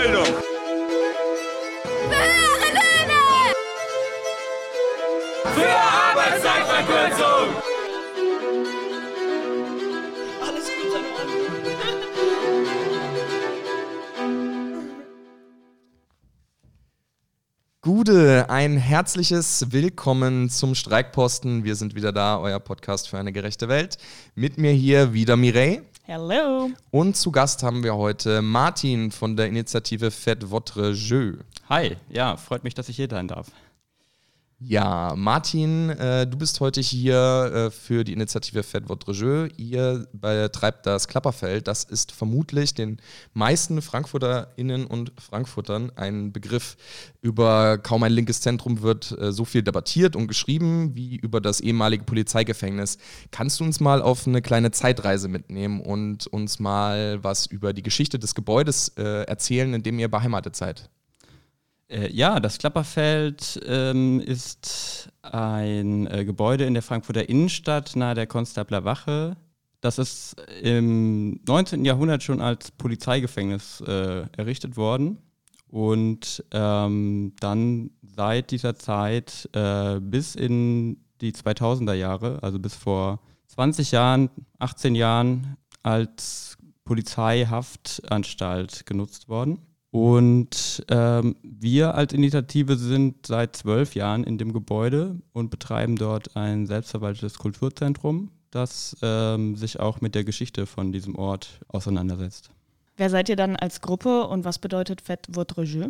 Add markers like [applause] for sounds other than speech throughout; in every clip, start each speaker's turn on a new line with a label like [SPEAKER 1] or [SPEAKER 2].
[SPEAKER 1] Ausbildung!
[SPEAKER 2] Höhere Löhne!
[SPEAKER 1] Für Arbeitszeitverkürzung!
[SPEAKER 3] Alles gut, Mann.
[SPEAKER 4] Gude, ein herzliches Willkommen zum Streikposten. Wir sind wieder da, euer Podcast für eine gerechte Welt. Mit mir hier wieder Mireille.
[SPEAKER 3] Hello.
[SPEAKER 4] Und zu Gast haben wir heute Martin von der Initiative Faites Votre Jeu.
[SPEAKER 5] Hi, ja, freut mich, dass ich hier sein darf.
[SPEAKER 4] Ja, Martin, äh, du bist heute hier äh, für die Initiative Votre Jeu. Ihr betreibt das Klapperfeld. Das ist vermutlich den meisten FrankfurterInnen und Frankfurtern ein Begriff. Über kaum ein linkes Zentrum wird äh, so viel debattiert und geschrieben wie über das ehemalige Polizeigefängnis. Kannst du uns mal auf eine kleine Zeitreise mitnehmen und uns mal was über die Geschichte des Gebäudes äh, erzählen, in dem ihr beheimatet seid?
[SPEAKER 5] Äh, ja, das Klapperfeld ähm, ist ein äh, Gebäude in der Frankfurter Innenstadt nahe der Konstabler Wache. Das ist im 19. Jahrhundert schon als Polizeigefängnis äh, errichtet worden und ähm, dann seit dieser Zeit äh, bis in die 2000er Jahre, also bis vor 20 Jahren, 18 Jahren als Polizeihaftanstalt genutzt worden. Und ähm, wir als Initiative sind seit zwölf Jahren in dem Gebäude und betreiben dort ein selbstverwaltetes Kulturzentrum, das ähm, sich auch mit der Geschichte von diesem Ort auseinandersetzt.
[SPEAKER 3] Wer seid ihr dann als Gruppe und was bedeutet Faites Votre Jeu?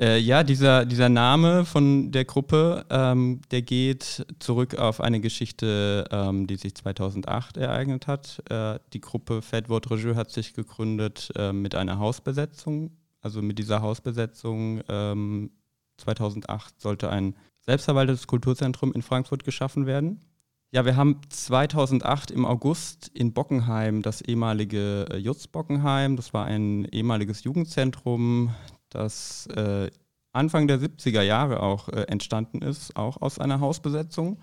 [SPEAKER 5] Äh, ja, dieser, dieser Name von der Gruppe, ähm, der geht zurück auf eine Geschichte, ähm, die sich 2008 ereignet hat. Äh, die Gruppe Faites Votre Jeu hat sich gegründet äh, mit einer Hausbesetzung. Also mit dieser Hausbesetzung ähm, 2008 sollte ein selbstverwaltetes Kulturzentrum in Frankfurt geschaffen werden. Ja, wir haben 2008 im August in Bockenheim das ehemalige äh, Jutz Bockenheim, das war ein ehemaliges Jugendzentrum, das äh, Anfang der 70er Jahre auch äh, entstanden ist, auch aus einer Hausbesetzung.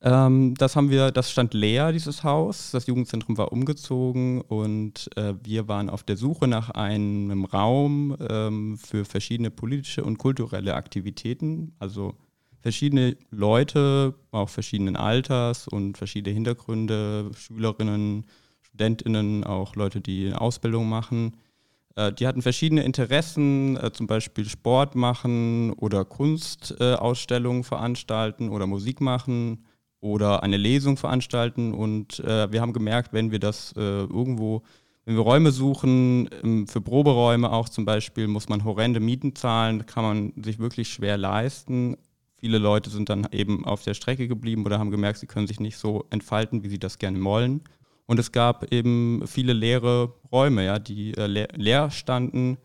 [SPEAKER 5] Ähm, das haben wir, das stand leer, dieses Haus. Das Jugendzentrum war umgezogen und äh, wir waren auf der Suche nach einem Raum ähm, für verschiedene politische und kulturelle Aktivitäten. Also verschiedene Leute, auch verschiedenen Alters und verschiedene Hintergründe, Schülerinnen, Studentinnen, auch Leute, die eine Ausbildung machen die hatten verschiedene Interessen, äh, zum Beispiel Sport machen oder Kunstausstellungen veranstalten oder Musik machen oder eine Lesung veranstalten. Und äh, wir haben gemerkt, wenn wir das irgendwo, wenn wir Räume suchen, ähm, für Proberäume auch zum Beispiel, muss man horrende Mieten zahlen, kann man sich wirklich schwer leisten. Viele Leute sind dann eben auf der Strecke geblieben oder haben gemerkt, sie können sich nicht so entfalten, wie sie das gerne wollen. Und es gab eben viele leere Räume, ja, die äh, leer, standen.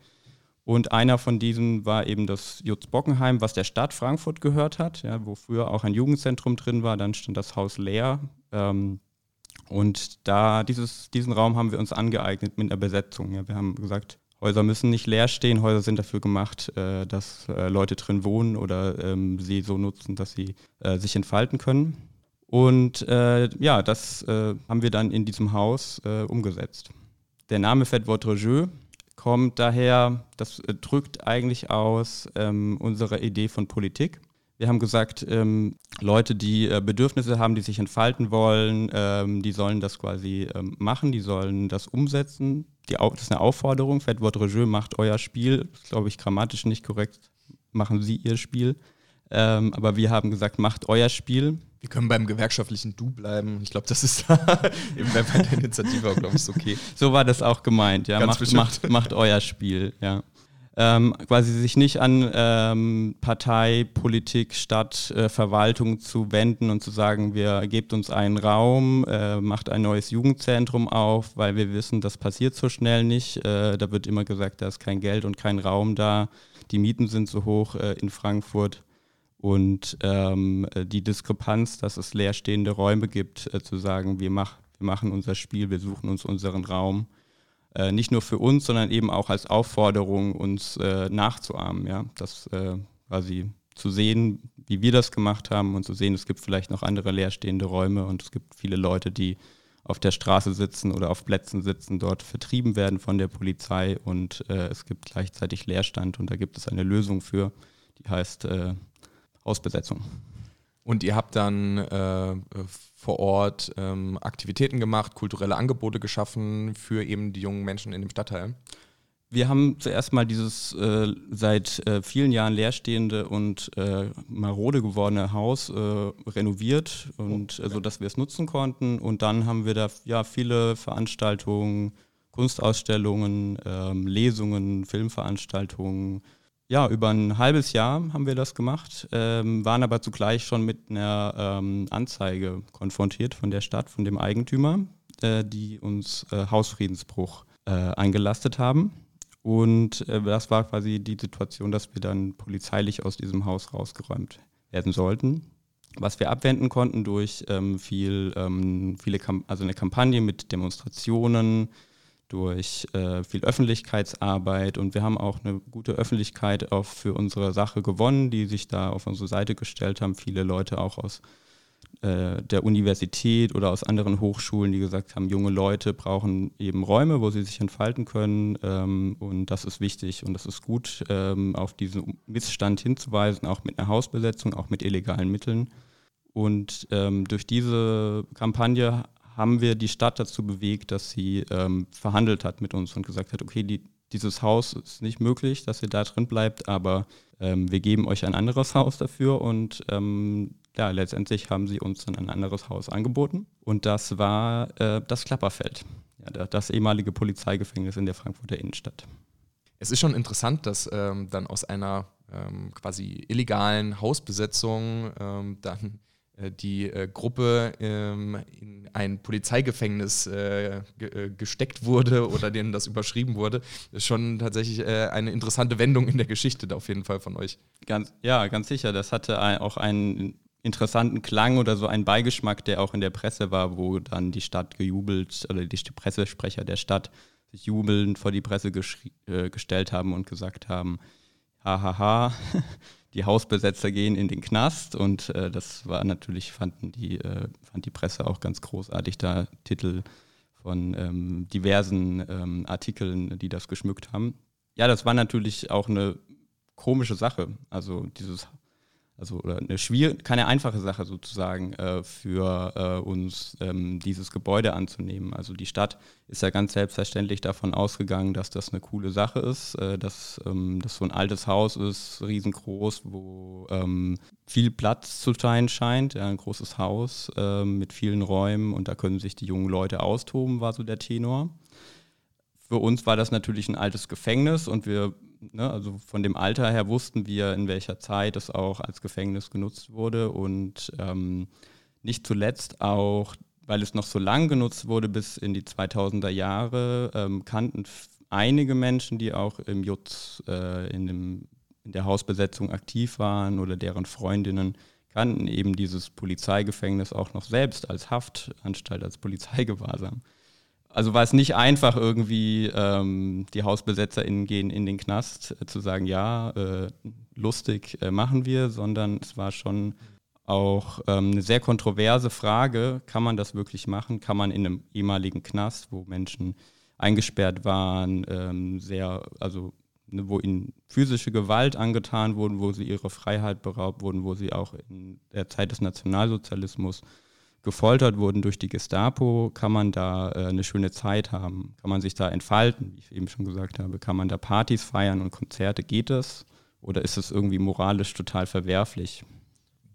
[SPEAKER 5] Und einer von diesen war eben das Jutz Bockenheim, was der Stadt Frankfurt gehört hat, ja, wo früher auch ein Jugendzentrum drin war. Dann stand das Haus leer. Ähm, und da dieses, diesen Raum haben wir uns angeeignet mit einer Besetzung. Ja. Wir haben gesagt, Häuser müssen nicht leer stehen, Häuser sind dafür gemacht, äh, dass äh, Leute drin wohnen oder ähm, sie so nutzen, dass sie äh, sich entfalten können. Und äh, ja, das äh, haben wir dann in diesem Haus äh, umgesetzt. Der Name Faites Votre Jeu kommt daher, das äh, drückt eigentlich aus ähm, unserer Idee von Politik. Wir haben gesagt, ähm, Leute, die äh, Bedürfnisse haben, die sich entfalten wollen, ähm, die sollen das quasi ähm, machen, die sollen das umsetzen. Die, das ist eine Aufforderung. Faites Votre Jeu macht euer Spiel. Das ist, glaube ich, grammatisch nicht korrekt. Machen Sie Ihr Spiel. Ähm, aber wir haben gesagt, macht euer Spiel.
[SPEAKER 4] Wir können beim gewerkschaftlichen Du bleiben. Ich glaube, das ist [laughs] eben bei der Initiative auch, glaube ich, okay.
[SPEAKER 5] So war das auch gemeint, ja. macht, macht, macht, euer Spiel, ja. Ähm, quasi sich nicht an ähm, Partei, Politik, Stadt, äh, Verwaltung zu wenden und zu sagen, wir gebt uns einen Raum, äh, macht ein neues Jugendzentrum auf, weil wir wissen, das passiert so schnell nicht. Äh, da wird immer gesagt, da ist kein Geld und kein Raum da. Die Mieten sind so hoch äh, in Frankfurt. Und ähm, äh, die Diskrepanz, dass es leerstehende Räume gibt, äh, zu sagen, wir, mach, wir machen unser Spiel, wir suchen uns unseren Raum, äh, nicht nur für uns, sondern eben auch als Aufforderung, uns äh, nachzuahmen. Ja? Das äh, quasi zu sehen, wie wir das gemacht haben und zu sehen, es gibt vielleicht noch andere leerstehende Räume und es gibt viele Leute, die auf der Straße sitzen oder auf Plätzen sitzen, dort vertrieben werden von der Polizei und äh, es gibt gleichzeitig Leerstand und da gibt es eine Lösung für, die heißt Hausbesetzung.
[SPEAKER 4] Und ihr habt dann äh, vor Ort ähm, Aktivitäten gemacht, kulturelle Angebote geschaffen für eben die jungen Menschen in dem Stadtteil?
[SPEAKER 5] Wir haben zuerst mal dieses äh, seit äh, vielen Jahren leerstehende und äh, marode gewordene Haus äh, renoviert und oh, okay. so dass wir es nutzen konnten. Und dann haben wir da ja viele Veranstaltungen, Kunstausstellungen, ähm, Lesungen, Filmveranstaltungen. Ja, über ein halbes Jahr haben wir das gemacht, ähm, waren aber zugleich schon mit einer ähm, Anzeige konfrontiert von der Stadt, von dem Eigentümer, äh, die uns äh, Hausfriedensbruch eingelastet haben. Und äh, das war quasi die Situation, dass wir dann polizeilich aus diesem Haus rausgeräumt werden sollten. Was wir abwenden konnten durch ähm, viel, ähm, viele also eine Kampagne mit Demonstrationen, durch äh, viel Öffentlichkeitsarbeit und wir haben auch eine gute Öffentlichkeit auch für unsere Sache gewonnen, die sich da auf unsere Seite gestellt haben. Viele Leute auch aus äh, der Universität oder aus anderen Hochschulen, die gesagt haben, junge Leute brauchen eben Räume, wo sie sich entfalten können. Ähm, und das ist wichtig und das ist gut, ähm, auf diesen Missstand hinzuweisen, auch mit einer Hausbesetzung, auch mit illegalen Mitteln. Und ähm, durch diese Kampagne haben wir die Stadt dazu bewegt, dass sie ähm, verhandelt hat mit uns und gesagt hat, okay, die, dieses Haus ist nicht möglich, dass ihr da drin bleibt, aber ähm, wir geben euch ein anderes Haus dafür und ähm, ja, letztendlich haben sie uns dann ein anderes Haus angeboten und das war äh, das Klapperfeld, ja, das ehemalige Polizeigefängnis in der Frankfurter Innenstadt.
[SPEAKER 4] Es ist schon interessant, dass ähm, dann aus einer ähm, quasi illegalen Hausbesetzung ähm, dann die äh, Gruppe ähm, in ein Polizeigefängnis äh, ge gesteckt wurde [laughs] oder denen das überschrieben wurde, ist schon tatsächlich eine interessante Wendung in der Geschichte auf jeden Fall von euch.
[SPEAKER 5] Ganz, ja, ganz sicher. Das hatte auch einen interessanten Klang oder so einen Beigeschmack, der auch in der Presse war, wo dann die Stadt gejubelt oder die Pressesprecher der Stadt sich jubelnd vor die Presse äh, gestellt haben und gesagt haben, hahaha, [laughs] die Hausbesetzer gehen in den Knast und äh, das war natürlich, fanden die, äh, fand die Presse auch ganz großartig, da Titel von ähm, diversen ähm, Artikeln, die das geschmückt haben. Ja, das war natürlich auch eine komische Sache. Also dieses also oder eine schwierige, keine einfache Sache sozusagen äh, für äh, uns, ähm, dieses Gebäude anzunehmen. Also die Stadt ist ja ganz selbstverständlich davon ausgegangen, dass das eine coole Sache ist, äh, dass ähm, das so ein altes Haus ist, riesengroß, wo ähm, viel Platz zu sein scheint, ja, ein großes Haus ähm, mit vielen Räumen und da können sich die jungen Leute austoben, war so der Tenor. Für uns war das natürlich ein altes Gefängnis und wir ne, also von dem Alter her wussten wir, in welcher Zeit es auch als Gefängnis genutzt wurde und ähm, nicht zuletzt auch, weil es noch so lang genutzt wurde bis in die 2000er Jahre, ähm, kannten einige Menschen, die auch im Jutz äh, in, dem, in der Hausbesetzung aktiv waren oder deren Freundinnen, kannten eben dieses Polizeigefängnis auch noch selbst als Haftanstalt, als Polizeigewahrsam also war es nicht einfach irgendwie, ähm, die HausbesetzerInnen gehen in den Knast, äh, zu sagen, ja, äh, lustig äh, machen wir, sondern es war schon auch ähm, eine sehr kontroverse Frage, kann man das wirklich machen? Kann man in einem ehemaligen Knast, wo Menschen eingesperrt waren, ähm, sehr, also ne, wo ihnen physische Gewalt angetan wurden, wo sie ihre Freiheit beraubt wurden, wo sie auch in der Zeit des Nationalsozialismus gefoltert wurden durch die Gestapo, kann man da äh, eine schöne Zeit haben, kann man sich da entfalten, wie ich eben schon gesagt habe, kann man da Partys feiern und Konzerte, geht das? Oder ist es irgendwie moralisch total verwerflich?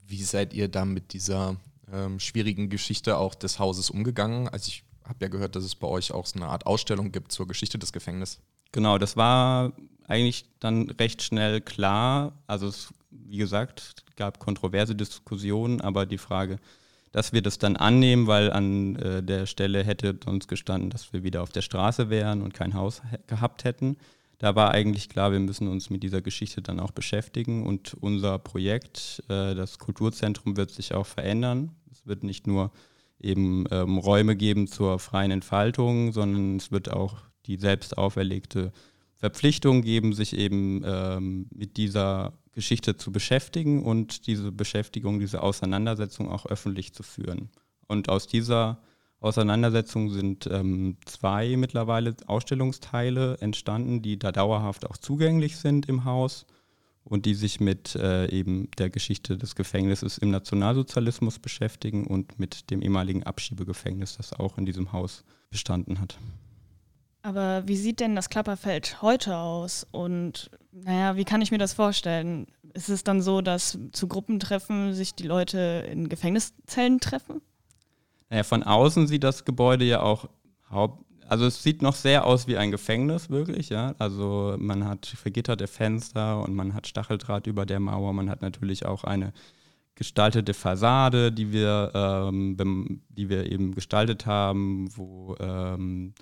[SPEAKER 4] Wie seid ihr da mit dieser ähm, schwierigen Geschichte auch des Hauses umgegangen? Also ich habe ja gehört, dass es bei euch auch so eine Art Ausstellung gibt zur Geschichte des Gefängnisses.
[SPEAKER 5] Genau, das war eigentlich dann recht schnell klar. Also es, wie gesagt, gab kontroverse Diskussionen, aber die Frage, dass wir das dann annehmen, weil an äh, der Stelle hätte uns gestanden, dass wir wieder auf der Straße wären und kein Haus gehabt hätten. Da war eigentlich klar, wir müssen uns mit dieser Geschichte dann auch beschäftigen und unser Projekt, äh, das Kulturzentrum, wird sich auch verändern. Es wird nicht nur eben ähm, Räume geben zur freien Entfaltung, sondern es wird auch die selbst auferlegte Verpflichtung geben, sich eben ähm, mit dieser Geschichte zu beschäftigen und diese Beschäftigung, diese Auseinandersetzung auch öffentlich zu führen. Und aus dieser Auseinandersetzung sind ähm, zwei mittlerweile Ausstellungsteile entstanden, die da dauerhaft auch zugänglich sind im Haus und die sich mit äh, eben der Geschichte des Gefängnisses im Nationalsozialismus beschäftigen und mit dem ehemaligen Abschiebegefängnis, das auch in diesem Haus bestanden hat.
[SPEAKER 3] Aber wie sieht denn das Klapperfeld heute aus? Und naja, wie kann ich mir das vorstellen? Ist es dann so, dass zu Gruppentreffen sich die Leute in Gefängniszellen treffen?
[SPEAKER 5] Naja, von außen sieht das Gebäude ja auch haupt, also es sieht noch sehr aus wie ein Gefängnis, wirklich, ja. Also man hat vergitterte Fenster und man hat Stacheldraht über der Mauer, man hat natürlich auch eine gestaltete Fassade, die wir, ähm, die wir eben gestaltet haben, wo ähm,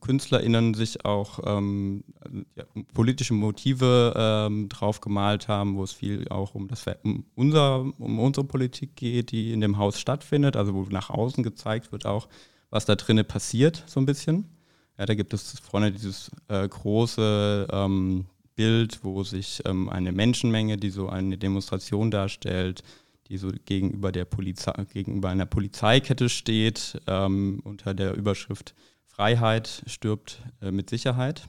[SPEAKER 5] KünstlerInnen sich auch ähm, ja, politische Motive ähm, drauf gemalt haben, wo es viel auch um, das, um, unser, um unsere Politik geht, die in dem Haus stattfindet, also wo nach außen gezeigt wird auch, was da drinnen passiert, so ein bisschen. Ja, da gibt es vorne dieses äh, große ähm, Bild, wo sich ähm, eine Menschenmenge, die so eine Demonstration darstellt, die so gegenüber der Polizei, gegenüber einer Polizeikette steht, ähm, unter der Überschrift Freiheit stirbt äh, mit Sicherheit.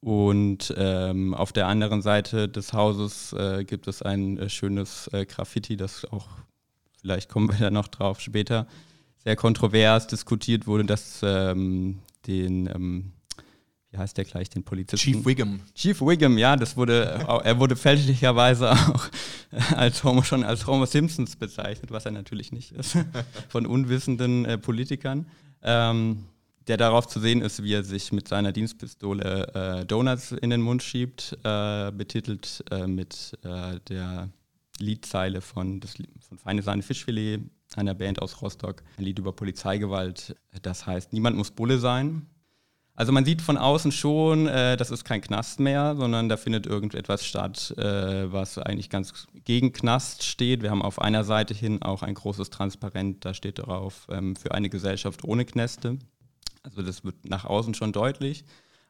[SPEAKER 5] Und ähm, auf der anderen Seite des Hauses äh, gibt es ein äh, schönes äh, Graffiti, das auch, vielleicht kommen wir da noch drauf später, sehr kontrovers diskutiert wurde, dass ähm, den, ähm, wie heißt der gleich, den Polizisten?
[SPEAKER 4] Chief Wiggum.
[SPEAKER 5] Chief Wiggum, ja, das wurde, er wurde fälschlicherweise [laughs] auch als Homo, schon als Homo Simpsons bezeichnet, was er natürlich nicht ist, [laughs] von unwissenden äh, Politikern. Ähm, der darauf zu sehen ist, wie er sich mit seiner Dienstpistole äh, Donuts in den Mund schiebt, äh, betitelt äh, mit äh, der Liedzeile von, das, von Feine Sahne Fischfilet, einer Band aus Rostock, ein Lied über Polizeigewalt. Das heißt, niemand muss Bulle sein. Also man sieht von außen schon, äh, das ist kein Knast mehr, sondern da findet irgendetwas statt, äh, was eigentlich ganz gegen Knast steht. Wir haben auf einer Seite hin auch ein großes Transparent, da steht drauf, ähm, für eine Gesellschaft ohne Knäste. Also das wird nach außen schon deutlich.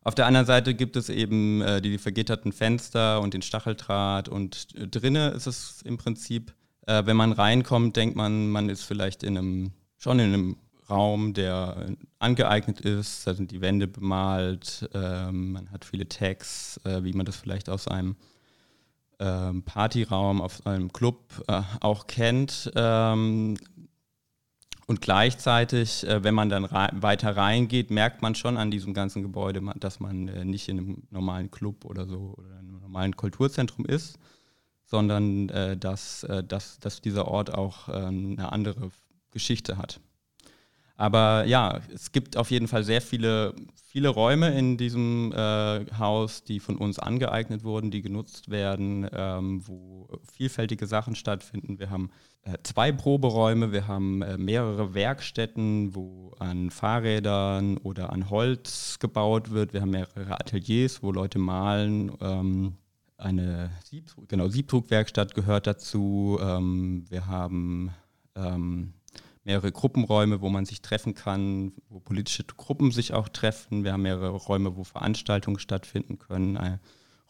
[SPEAKER 5] Auf der anderen Seite gibt es eben äh, die vergitterten Fenster und den Stacheldraht und äh, drinnen ist es im Prinzip, äh, wenn man reinkommt, denkt man, man ist vielleicht in einem, schon in einem Raum, der äh, angeeignet ist. Da sind die Wände bemalt, ähm, man hat viele Tags, äh, wie man das vielleicht aus einem ähm, Partyraum, auf einem Club äh, auch kennt. Ähm, und gleichzeitig, äh, wenn man dann weiter reingeht, merkt man schon an diesem ganzen Gebäude, dass man äh, nicht in einem normalen Club oder so oder einem normalen Kulturzentrum ist, sondern äh, dass, dass, dass dieser Ort auch äh, eine andere Geschichte hat. Aber ja, es gibt auf jeden Fall sehr viele, viele Räume in diesem äh, Haus, die von uns angeeignet wurden, die genutzt werden, ähm, wo vielfältige Sachen stattfinden. Wir haben äh, zwei Proberäume, wir haben äh, mehrere Werkstätten, wo an Fahrrädern oder an Holz gebaut wird. Wir haben mehrere Ateliers, wo Leute malen. Ähm, eine Siebdruck, genau, Siebdruckwerkstatt gehört dazu. Ähm, wir haben ähm, mehrere Gruppenräume, wo man sich treffen kann, wo politische Gruppen sich auch treffen. Wir haben mehrere Räume, wo Veranstaltungen stattfinden können, äh,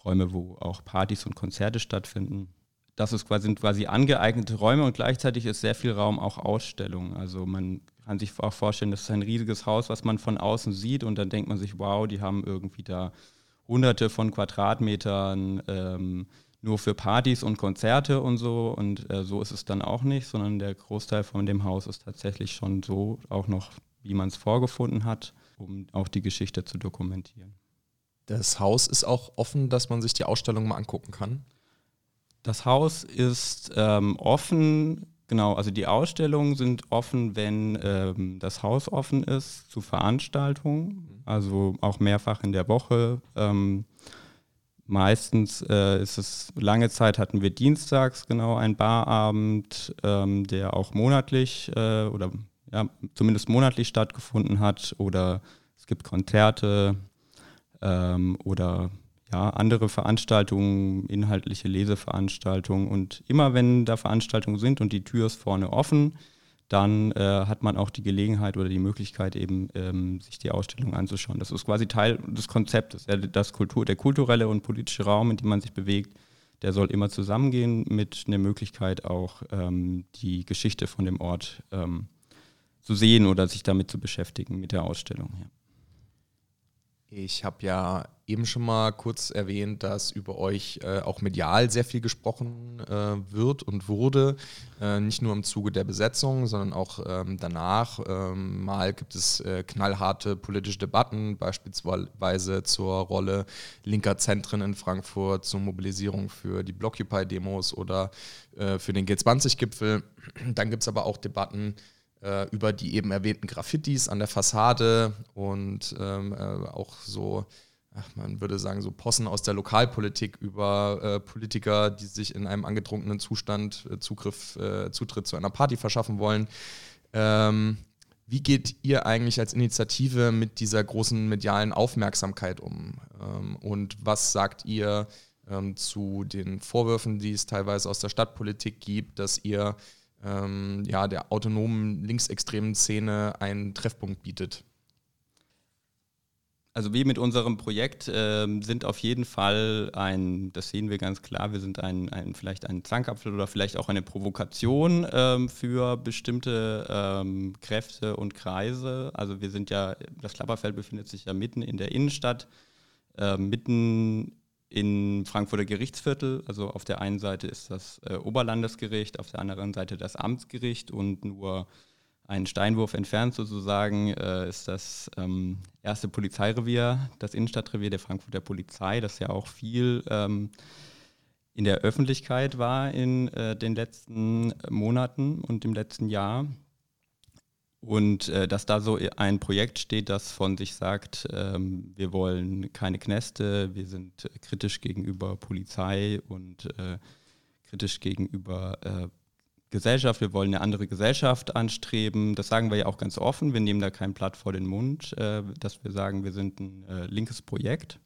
[SPEAKER 5] Räume, wo auch Partys und Konzerte stattfinden. Das ist quasi, sind quasi angeeignete Räume und gleichzeitig ist sehr viel Raum auch Ausstellung. Also man kann sich auch vorstellen, das ist ein riesiges Haus, was man von außen sieht und dann denkt man sich, wow, die haben irgendwie da hunderte von Quadratmetern ähm, nur für Partys und Konzerte und so. Und äh, so ist es dann auch nicht, sondern der Großteil von dem Haus ist tatsächlich schon so, auch noch, wie man es vorgefunden hat, um auch die Geschichte zu dokumentieren.
[SPEAKER 4] Das Haus ist auch offen, dass man sich die Ausstellung mal angucken kann.
[SPEAKER 5] Das Haus ist ähm, offen, genau, also die Ausstellungen sind offen, wenn ähm, das Haus offen ist zu Veranstaltungen, mhm. also auch mehrfach in der Woche. Ähm, Meistens äh, ist es, lange Zeit hatten wir dienstags genau einen Barabend, ähm, der auch monatlich äh, oder ja, zumindest monatlich stattgefunden hat. Oder es gibt Konzerte ähm, oder ja, andere Veranstaltungen, inhaltliche Leseveranstaltungen. Und immer wenn da Veranstaltungen sind und die Tür ist vorne offen, dann äh, hat man auch die Gelegenheit oder die Möglichkeit, eben ähm, sich die Ausstellung anzuschauen. Das ist quasi Teil des Konzeptes. Das Kultur, der kulturelle und politische Raum, in dem man sich bewegt, der soll immer zusammengehen mit einer Möglichkeit auch ähm, die Geschichte von dem Ort ähm, zu sehen oder sich damit zu beschäftigen mit der Ausstellung. Ja.
[SPEAKER 4] Ich habe ja eben schon mal kurz erwähnt, dass über euch äh, auch medial sehr viel gesprochen äh, wird und wurde. Äh, nicht nur im Zuge der Besetzung, sondern auch ähm, danach. Ähm, mal gibt es äh, knallharte politische Debatten, beispielsweise zur Rolle linker Zentren in Frankfurt, zur Mobilisierung für die Blockupy-Demos oder äh, für den G20-Gipfel. Dann gibt es aber auch Debatten äh, über die eben erwähnten Graffitis an der Fassade und ähm, äh, auch so, ach, man würde sagen, so Possen aus der Lokalpolitik über äh, Politiker, die sich in einem angetrunkenen Zustand äh, Zugriff, äh, Zutritt zu einer Party verschaffen wollen. Ähm, wie geht ihr eigentlich als Initiative mit dieser großen medialen Aufmerksamkeit um? Ähm, und was sagt ihr ähm, zu den Vorwürfen, die es teilweise aus der Stadtpolitik gibt, dass ihr ähm, ja, der autonomen linksextremen Szene einen Treffpunkt bietet.
[SPEAKER 5] Also wir mit unserem Projekt äh, sind auf jeden Fall ein, das sehen wir ganz klar, wir sind ein, ein vielleicht ein Zankapfel oder vielleicht auch eine Provokation ähm, für bestimmte ähm, Kräfte und Kreise. Also wir sind ja, das Klapperfeld befindet sich ja mitten in der Innenstadt, äh, mitten in Frankfurter Gerichtsviertel. Also auf der einen Seite ist das äh, Oberlandesgericht, auf der anderen Seite das Amtsgericht und nur einen Steinwurf entfernt sozusagen äh, ist das ähm, erste Polizeirevier, das Innenstadtrevier der Frankfurter Polizei, das ja auch viel ähm, in der Öffentlichkeit war in äh, den letzten Monaten und im letzten Jahr. Und äh, dass da so ein Projekt steht, das von sich sagt, ähm, wir wollen keine Kneste, wir sind kritisch gegenüber Polizei und äh, kritisch gegenüber äh, Gesellschaft, wir wollen eine andere Gesellschaft anstreben. Das sagen wir ja auch ganz offen, wir nehmen da kein Blatt vor den Mund, äh, dass wir sagen, wir sind ein äh, linkes Projekt.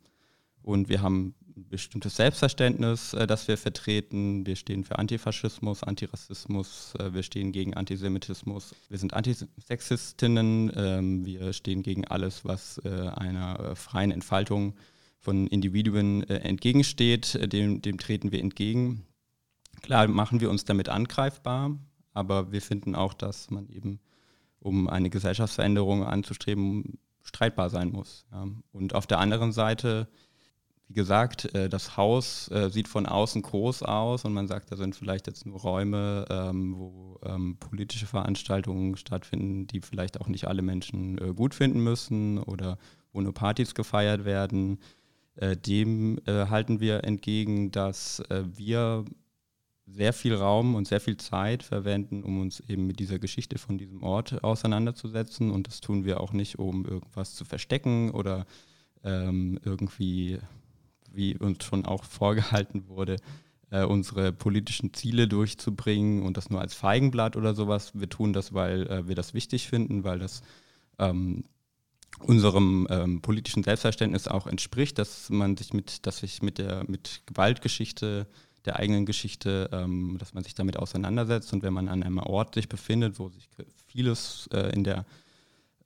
[SPEAKER 5] Und wir haben bestimmtes Selbstverständnis, äh, das wir vertreten. Wir stehen für Antifaschismus, Antirassismus, äh, wir stehen gegen Antisemitismus. Wir sind Antisexistinnen, ähm, wir stehen gegen alles, was äh, einer äh, freien Entfaltung von Individuen äh, entgegensteht. Dem, dem treten wir entgegen. Klar machen wir uns damit angreifbar, aber wir finden auch, dass man eben, um eine Gesellschaftsveränderung anzustreben, streitbar sein muss. Und auf der anderen Seite wie gesagt, äh, das Haus äh, sieht von außen groß aus und man sagt, da sind vielleicht jetzt nur Räume, ähm, wo ähm, politische Veranstaltungen stattfinden, die vielleicht auch nicht alle Menschen äh, gut finden müssen oder wo nur Partys gefeiert werden. dem halten wir entgegen, dass wir sehr viel Raum und sehr viel Zeit verwenden, um uns eben mit dieser Geschichte von diesem Ort auseinanderzusetzen. Und das tun wir auch nicht, um irgendwas zu verstecken oder ähm, irgendwie wie uns schon auch vorgehalten wurde, äh, unsere politischen Ziele durchzubringen und das nur als Feigenblatt oder sowas. Wir tun das, weil äh, wir das wichtig finden, weil das ähm, unserem ähm, politischen Selbstverständnis auch entspricht, dass man sich mit, dass sich mit der mit Gewaltgeschichte der eigenen Geschichte, ähm, dass man sich damit auseinandersetzt und wenn man an einem Ort sich befindet, wo sich vieles äh, in der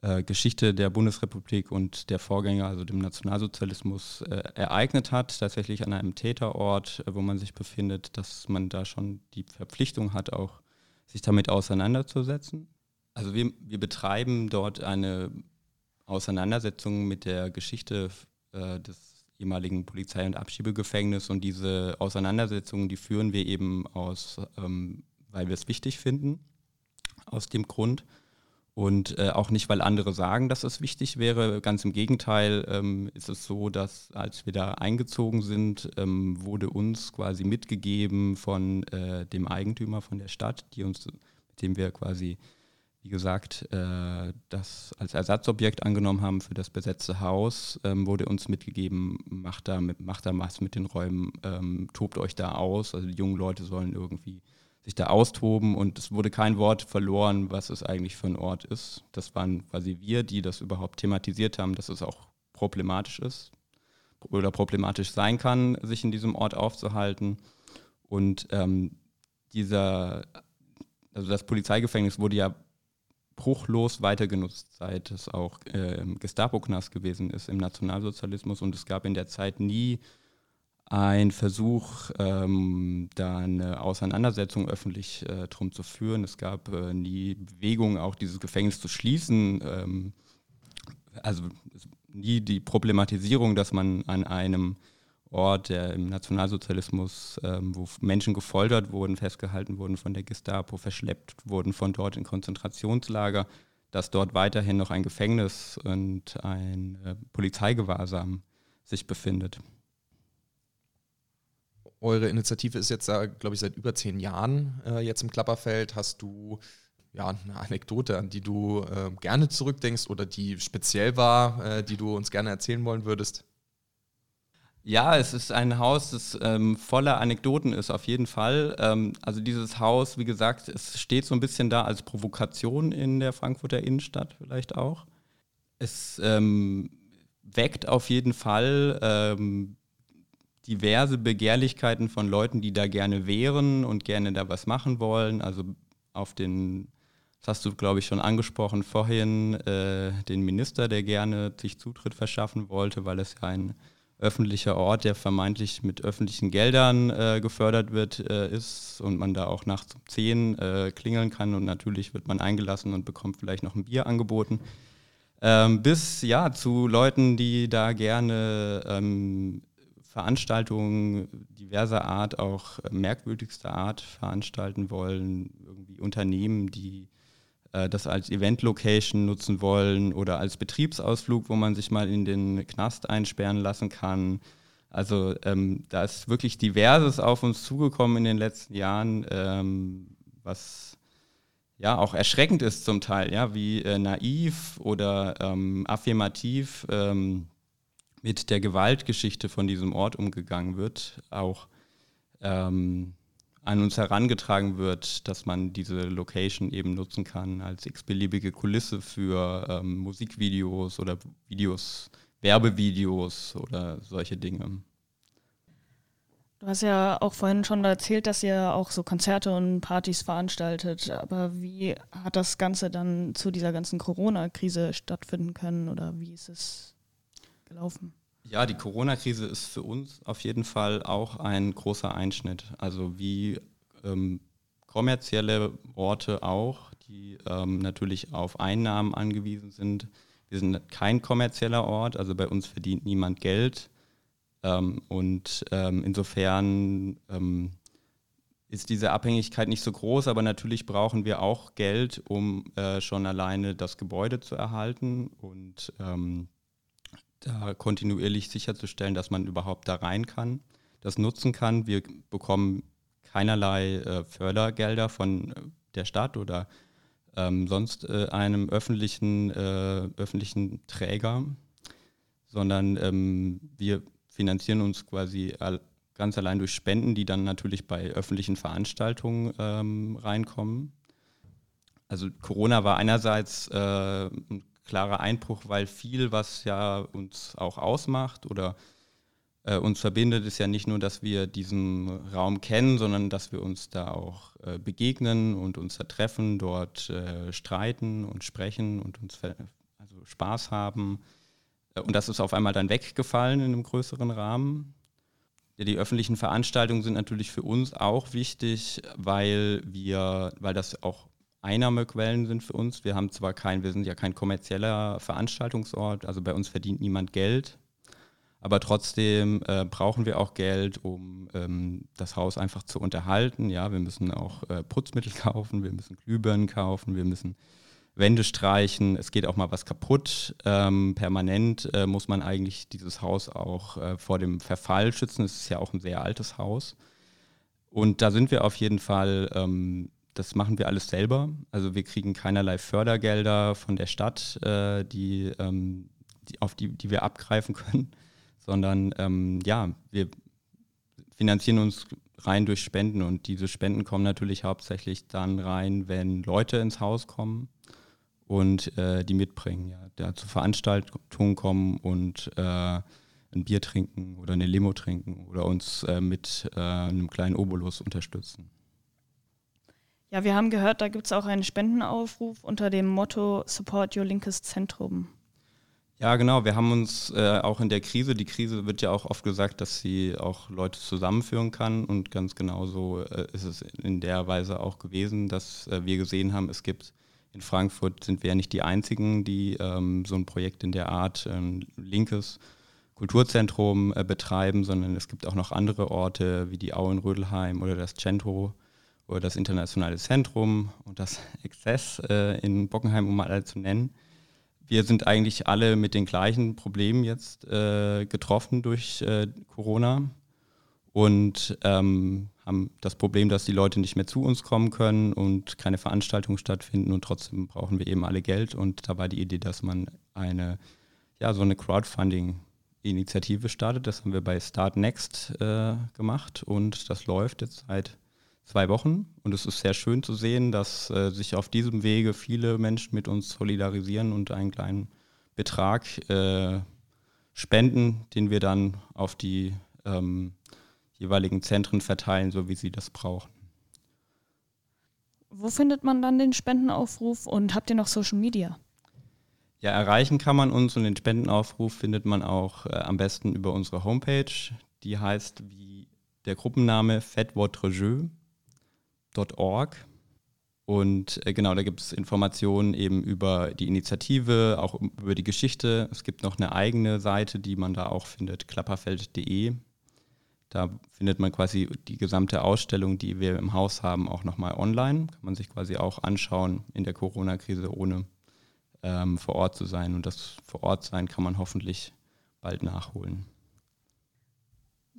[SPEAKER 5] äh, Geschichte der Bundesrepublik und der Vorgänger, also dem Nationalsozialismus, äh, ereignet hat, tatsächlich an einem Täterort, äh, wo man sich befindet, dass man da schon die Verpflichtung hat, auch sich damit auseinanderzusetzen. Also wir, wir betreiben dort eine Auseinandersetzung mit der Geschichte äh, des ehemaligen Polizei- und Abschiebegefängnisses und diese Auseinandersetzungen, die führen wir eben aus, ähm, weil wir es wichtig finden, aus dem Grund. Und äh, auch nicht, weil andere sagen, dass es wichtig wäre. Ganz im Gegenteil ähm, ist es so, dass als wir da eingezogen sind, ähm, wurde uns quasi mitgegeben von äh, dem Eigentümer von der Stadt, die uns, mit dem wir quasi, wie gesagt, äh, das als Ersatzobjekt angenommen haben für das besetzte Haus, ähm, wurde uns mitgegeben, macht da, mit, macht da was mit den Räumen, ähm, tobt euch da aus. Also die jungen Leute sollen irgendwie sich da austoben und es wurde kein Wort verloren, was es eigentlich für ein Ort ist. Das waren quasi wir, die das überhaupt thematisiert haben, dass es auch problematisch ist oder problematisch sein kann, sich in diesem Ort aufzuhalten. Und ähm, dieser, also das Polizeigefängnis wurde ja bruchlos weitergenutzt, seit es auch äh, Gestapo-Knast gewesen ist im Nationalsozialismus und es gab in der Zeit nie ein Versuch, ähm, da eine Auseinandersetzung öffentlich äh, drum zu führen. Es gab äh, nie Bewegung, auch dieses Gefängnis zu schließen. Ähm, also nie die Problematisierung, dass man an einem Ort, der im Nationalsozialismus, ähm, wo Menschen gefoltert wurden, festgehalten wurden von der Gestapo, verschleppt wurden von dort in Konzentrationslager, dass dort weiterhin noch ein Gefängnis und ein äh, Polizeigewahrsam sich befindet.
[SPEAKER 4] Eure Initiative ist jetzt, glaube ich, seit über zehn Jahren äh, jetzt im Klapperfeld. Hast du ja, eine Anekdote, an die du äh, gerne zurückdenkst oder die speziell war, äh, die du uns gerne erzählen wollen würdest?
[SPEAKER 5] Ja, es ist ein Haus, das ähm, voller Anekdoten ist, auf jeden Fall. Ähm, also dieses Haus, wie gesagt, es steht so ein bisschen da als Provokation in der Frankfurter Innenstadt vielleicht auch. Es ähm, weckt auf jeden Fall ähm, diverse Begehrlichkeiten von Leuten, die da gerne wären und gerne da was machen wollen. Also auf den, das hast du, glaube ich, schon angesprochen vorhin, äh, den Minister, der gerne sich Zutritt verschaffen wollte, weil es ja ein öffentlicher Ort, der vermeintlich mit öffentlichen Geldern äh, gefördert wird, äh, ist und man da auch nachts um 10 äh, klingeln kann und natürlich wird man eingelassen und bekommt vielleicht noch ein Bier angeboten. Ähm, bis ja zu Leuten, die da gerne ähm, Veranstaltungen diverser Art, auch merkwürdigster Art veranstalten wollen, irgendwie Unternehmen, die äh, das als Event-Location nutzen wollen oder als Betriebsausflug, wo man sich mal in den Knast einsperren lassen kann. Also ähm, da ist wirklich diverses auf uns zugekommen in den letzten Jahren, ähm, was ja auch erschreckend ist zum Teil, ja, wie äh, naiv oder ähm, affirmativ ähm, mit der Gewaltgeschichte von diesem Ort umgegangen wird, auch ähm, an uns herangetragen wird, dass man diese Location eben nutzen kann als x-beliebige Kulisse für ähm, Musikvideos oder Videos, Werbevideos oder solche Dinge.
[SPEAKER 3] Du hast ja auch vorhin schon erzählt, dass ihr auch so Konzerte und Partys veranstaltet. Aber wie hat das Ganze dann zu dieser ganzen Corona-Krise stattfinden können oder wie ist es gelaufen?
[SPEAKER 5] Ja, die Corona-Krise ist für uns auf jeden Fall auch ein großer Einschnitt. Also wie ähm, kommerzielle Orte auch, die ähm, natürlich auf Einnahmen angewiesen sind. Wir sind kein kommerzieller Ort, also bei uns verdient niemand Geld. Ähm, und ähm, insofern ähm, ist diese Abhängigkeit nicht so groß, aber natürlich brauchen wir auch Geld, um äh, schon alleine das Gebäude zu erhalten und ähm, da kontinuierlich sicherzustellen, dass man überhaupt da rein kann, das nutzen kann. Wir bekommen keinerlei äh, Fördergelder von äh, der Stadt oder ähm, sonst äh, einem öffentlichen, äh, öffentlichen Träger, sondern ähm, wir finanzieren uns quasi all, ganz allein durch Spenden, die dann natürlich bei öffentlichen Veranstaltungen ähm, reinkommen. Also Corona war einerseits äh, ein klarer Einbruch, weil viel, was ja uns auch ausmacht oder äh, uns verbindet, ist ja nicht nur, dass wir diesen Raum kennen, sondern dass wir uns da auch äh, begegnen und uns da treffen, dort äh, streiten und sprechen und uns also Spaß haben. Äh, und das ist auf einmal dann weggefallen in einem größeren Rahmen. Ja, die öffentlichen Veranstaltungen sind natürlich für uns auch wichtig, weil wir, weil das auch Einnahmequellen sind für uns. Wir haben zwar kein, wir sind ja kein kommerzieller Veranstaltungsort, also bei uns verdient niemand Geld, aber trotzdem äh, brauchen wir auch Geld, um ähm, das Haus einfach zu unterhalten. Ja, wir müssen auch äh, Putzmittel [laughs] kaufen, wir müssen Glühbirnen kaufen, wir müssen Wände streichen, es geht auch mal was kaputt. Ähm, permanent äh, muss man eigentlich dieses Haus auch äh, vor dem Verfall schützen. Es ist ja auch ein sehr altes Haus. Und da sind wir auf jeden Fall ähm, das machen wir alles selber. Also wir kriegen keinerlei Fördergelder von der Stadt, äh, die, ähm, die, auf die, die wir abgreifen [laughs] können, sondern ähm, ja, wir finanzieren uns rein durch Spenden und diese Spenden kommen natürlich hauptsächlich dann rein, wenn Leute ins Haus kommen und äh, die mitbringen, ja, da zu Veranstaltungen kommen und äh, ein Bier trinken oder eine Limo trinken oder uns äh, mit äh, einem kleinen Obolus unterstützen.
[SPEAKER 3] Ja, wir haben gehört, da gibt es auch einen Spendenaufruf unter dem Motto Support Your Linkes Zentrum.
[SPEAKER 5] Ja, genau. Wir haben uns äh, auch in der Krise, die Krise wird ja auch oft gesagt, dass sie auch Leute zusammenführen kann. Und ganz genauso äh, ist es in der Weise auch gewesen, dass äh, wir gesehen haben, es gibt in Frankfurt sind wir ja nicht die Einzigen, die ähm, so ein Projekt in der Art, ein linkes Kulturzentrum äh, betreiben, sondern es gibt auch noch andere Orte wie die Au in Rödelheim oder das Centro oder das Internationale Zentrum und das Exzess äh, in Bockenheim, um mal alle zu nennen wir sind eigentlich alle mit den gleichen Problemen jetzt äh, getroffen durch äh, Corona und ähm, haben das Problem, dass die Leute nicht mehr zu uns kommen können und keine Veranstaltungen stattfinden und trotzdem brauchen wir eben alle Geld und da war die Idee, dass man eine, ja, so eine Crowdfunding-Initiative startet. Das haben wir bei Start Next äh, gemacht und das läuft jetzt seit zwei Wochen. Und es ist sehr schön zu sehen, dass äh, sich auf diesem Wege viele Menschen mit uns solidarisieren und einen kleinen Betrag äh, spenden, den wir dann auf die ähm, jeweiligen Zentren verteilen, so wie sie das brauchen.
[SPEAKER 3] Wo findet man dann den Spendenaufruf und habt ihr noch Social Media?
[SPEAKER 5] Ja, erreichen kann man uns und den Spendenaufruf findet man auch äh, am besten über unsere Homepage. Die heißt wie der Gruppenname Faites votre jeu org. Und äh, genau, da gibt es Informationen eben über die Initiative, auch über die Geschichte. Es gibt noch eine eigene Seite, die man da auch findet, klapperfeld.de. Da findet man quasi die gesamte Ausstellung, die wir im Haus haben, auch nochmal online. Kann man sich quasi auch anschauen in der Corona-Krise, ohne ähm, vor Ort zu sein. Und das vor Ort sein kann man hoffentlich bald nachholen.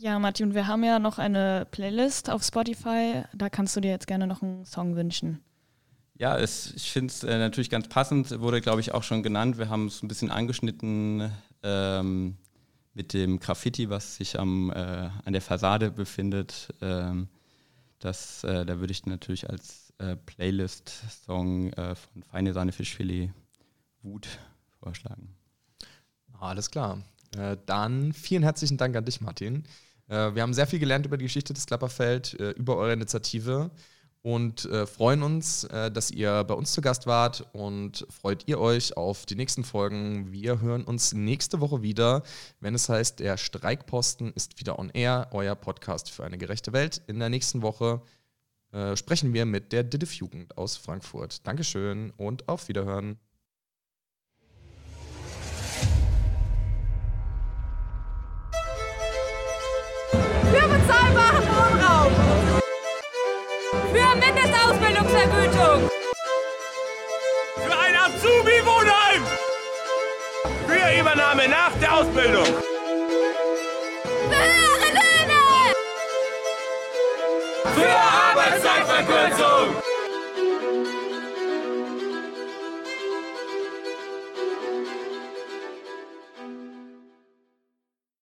[SPEAKER 3] Ja, Martin, wir haben ja noch eine Playlist auf Spotify. Da kannst du dir jetzt gerne noch einen Song wünschen.
[SPEAKER 5] Ja, es, ich finde es äh, natürlich ganz passend, wurde, glaube ich, auch schon genannt. Wir haben es ein bisschen angeschnitten ähm, mit dem Graffiti, was sich am, äh, an der Fassade befindet. Ähm, das, äh, da würde ich natürlich als äh, Playlist-Song äh, von Feine Sahne Fischfilet Wut vorschlagen.
[SPEAKER 4] Alles klar. Äh, dann vielen herzlichen Dank an dich, Martin. Äh, wir haben sehr viel gelernt über die Geschichte des Klapperfeld, äh, über eure Initiative und äh, freuen uns, dass ihr bei uns zu Gast wart und freut ihr euch auf die nächsten Folgen. Wir hören uns nächste Woche wieder, wenn es heißt, der Streikposten ist wieder on air, euer Podcast für eine gerechte Welt. In der nächsten Woche sprechen wir mit der DIDIF Jugend aus Frankfurt. Dankeschön und auf Wiederhören.
[SPEAKER 1] Übernahme nach der Ausbildung. Höhere Löhne. Für Arbeitszeitverkürzung.